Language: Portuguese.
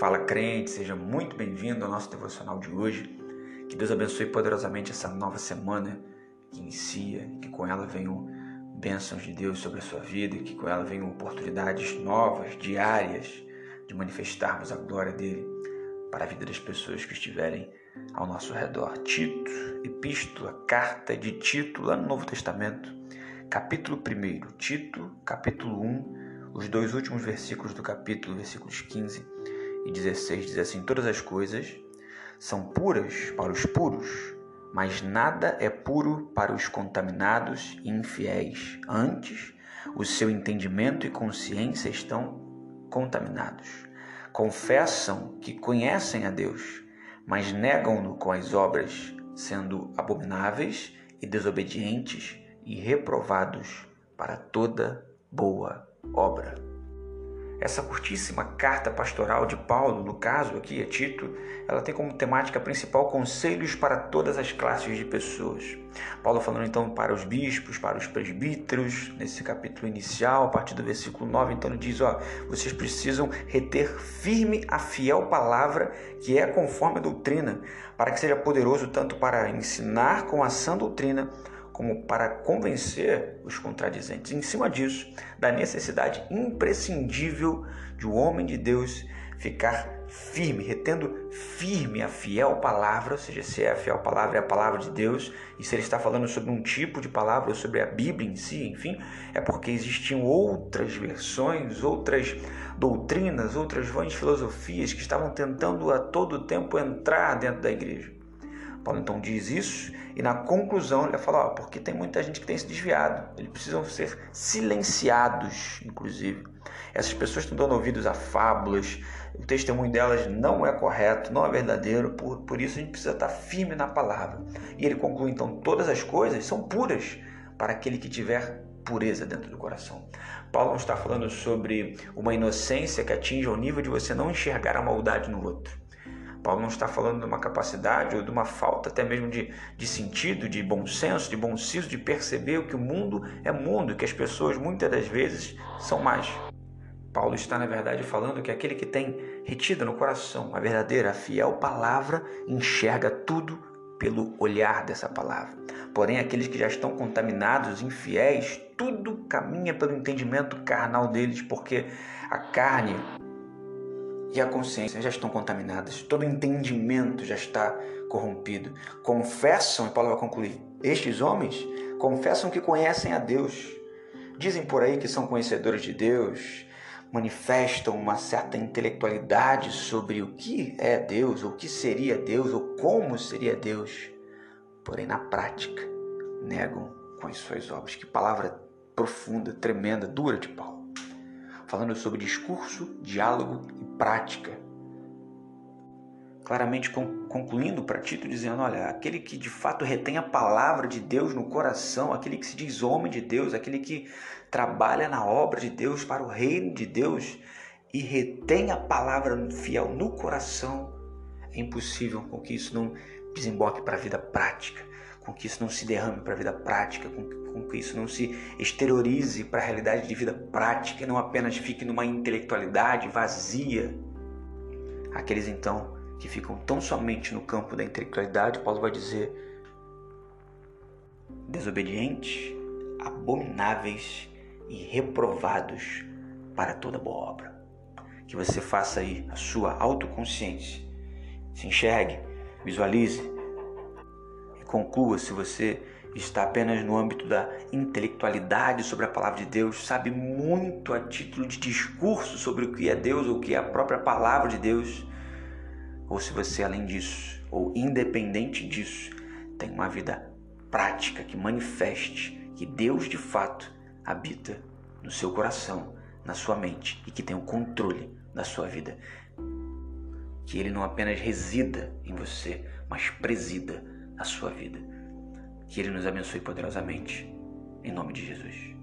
Fala crente, seja muito bem-vindo ao nosso devocional de hoje. Que Deus abençoe poderosamente essa nova semana que inicia, que com ela venham bênçãos de Deus sobre a sua vida, que com ela venham oportunidades novas, diárias, de manifestarmos a glória dele para a vida das pessoas que estiverem ao nosso redor. Tito, epístola, carta de Tito, lá no Novo Testamento, capítulo 1. Tito, capítulo 1, os dois últimos versículos do capítulo, versículos 15 e 16, diz assim: Todas as coisas são puras para os puros, mas nada é puro para os contaminados e infiéis. Antes, o seu entendimento e consciência estão contaminados. Confessam que conhecem a Deus, mas negam-no com as obras, sendo abomináveis e desobedientes e reprovados para toda boa obra. Essa curtíssima carta pastoral de Paulo, no caso aqui é Tito, ela tem como temática principal conselhos para todas as classes de pessoas. Paulo falando então para os bispos, para os presbíteros, nesse capítulo inicial, a partir do versículo 9, então ele diz, ó, vocês precisam reter firme a fiel palavra que é conforme a doutrina, para que seja poderoso tanto para ensinar com a sã doutrina, como para convencer os contradizentes. Em cima disso, da necessidade imprescindível de o um homem de Deus ficar firme, retendo firme a fiel palavra, ou seja, se é a fiel palavra é a palavra de Deus, e se ele está falando sobre um tipo de palavra ou sobre a Bíblia em si, enfim, é porque existiam outras versões, outras doutrinas, outras vãs filosofias que estavam tentando a todo tempo entrar dentro da igreja. Paulo então diz isso e na conclusão ele fala, ó, porque tem muita gente que tem se desviado, eles precisam ser silenciados, inclusive. Essas pessoas estão dando ouvidos a fábulas, o testemunho delas não é correto, não é verdadeiro, por, por isso a gente precisa estar firme na palavra. E ele conclui então, todas as coisas são puras para aquele que tiver pureza dentro do coração. Paulo está falando sobre uma inocência que atinge ao nível de você não enxergar a maldade no outro. Paulo não está falando de uma capacidade ou de uma falta até mesmo de, de sentido, de bom senso, de bom senso, de perceber que o mundo é mundo, que as pessoas muitas das vezes são mais. Paulo está, na verdade, falando que aquele que tem retida no coração a verdadeira, a fiel palavra, enxerga tudo pelo olhar dessa palavra. Porém, aqueles que já estão contaminados, infiéis, tudo caminha pelo entendimento carnal deles, porque a carne e a consciência já estão contaminadas, todo entendimento já está corrompido. Confessam, e Paulo vai concluir, estes homens confessam que conhecem a Deus. Dizem por aí que são conhecedores de Deus, manifestam uma certa intelectualidade sobre o que é Deus, ou o que seria Deus, ou como seria Deus. Porém, na prática, negam com as suas obras. Que palavra profunda, tremenda, dura de Paulo falando sobre discurso, diálogo e prática. Claramente concluindo para Tito, dizendo: olha, aquele que de fato retém a palavra de Deus no coração, aquele que se diz homem de Deus, aquele que trabalha na obra de Deus para o reino de Deus e retém a palavra fiel no coração, é impossível com que isso não desemboque para a vida prática, com que isso não se derrame para a vida prática, com, com que isso não se exteriorize para a realidade de vida prática, não apenas fique numa intelectualidade vazia. Aqueles então que ficam tão somente no campo da intelectualidade, Paulo vai dizer desobedientes, abomináveis e reprovados para toda boa obra. Que você faça aí a sua autoconsciência, se enxergue, visualize e conclua se você está apenas no âmbito da intelectualidade sobre a palavra de Deus, sabe muito a título de discurso sobre o que é Deus ou o que é a própria palavra de Deus, ou se você, além disso, ou independente disso, tem uma vida prática que manifeste que Deus de fato habita no seu coração, na sua mente e que tem o controle da sua vida. Que Ele não apenas resida em você, mas presida a sua vida. Que Ele nos abençoe poderosamente. Em nome de Jesus.